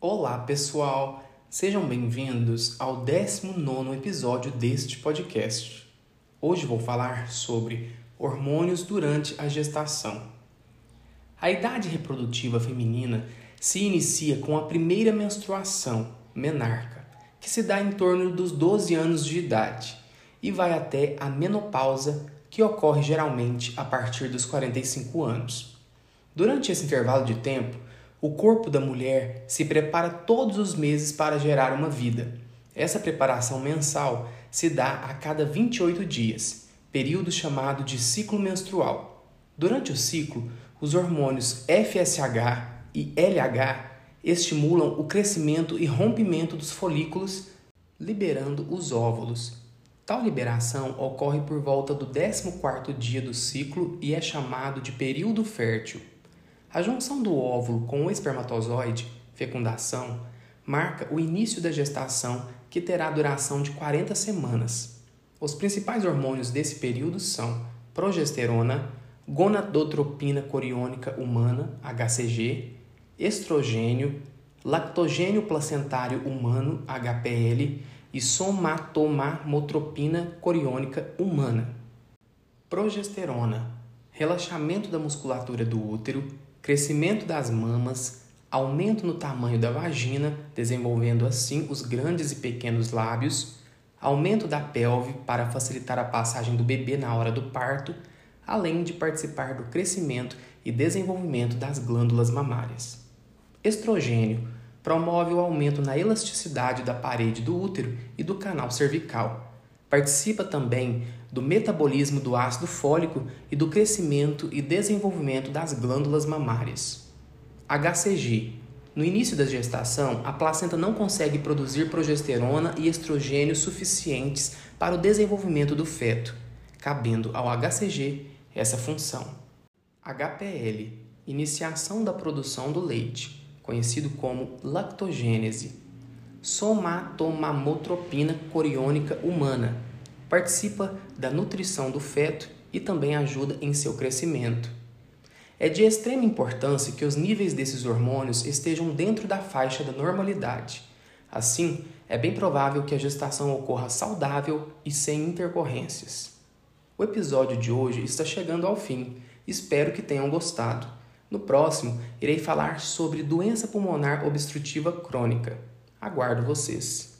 Olá, pessoal! Sejam bem-vindos ao 19 episódio deste podcast. Hoje vou falar sobre hormônios durante a gestação. A idade reprodutiva feminina se inicia com a primeira menstruação, menarca, que se dá em torno dos 12 anos de idade e vai até a menopausa, que ocorre geralmente a partir dos 45 anos. Durante esse intervalo de tempo, o corpo da mulher se prepara todos os meses para gerar uma vida. Essa preparação mensal se dá a cada 28 dias, período chamado de ciclo menstrual. Durante o ciclo, os hormônios FSH e LH estimulam o crescimento e rompimento dos folículos, liberando os óvulos. Tal liberação ocorre por volta do 14º dia do ciclo e é chamado de período fértil. A junção do óvulo com o espermatozoide, fecundação, marca o início da gestação, que terá duração de 40 semanas. Os principais hormônios desse período são progesterona, gonadotropina coriônica humana, HCG, estrogênio, lactogênio placentário humano, HPL, e somatomamotropina coriônica humana. Progesterona, relaxamento da musculatura do útero, crescimento das mamas, aumento no tamanho da vagina, desenvolvendo assim os grandes e pequenos lábios, aumento da pelve para facilitar a passagem do bebê na hora do parto, além de participar do crescimento e desenvolvimento das glândulas mamárias. Estrogênio promove o aumento na elasticidade da parede do útero e do canal cervical. Participa também do metabolismo do ácido fólico e do crescimento e desenvolvimento das glândulas mamárias. HCG. No início da gestação, a placenta não consegue produzir progesterona e estrogênio suficientes para o desenvolvimento do feto, cabendo ao HCG essa função. HPL iniciação da produção do leite, conhecido como lactogênese. Somatomamotropina coriônica humana participa da nutrição do feto e também ajuda em seu crescimento. É de extrema importância que os níveis desses hormônios estejam dentro da faixa da normalidade. Assim, é bem provável que a gestação ocorra saudável e sem intercorrências. O episódio de hoje está chegando ao fim. Espero que tenham gostado. No próximo, irei falar sobre doença pulmonar obstrutiva crônica. Aguardo vocês.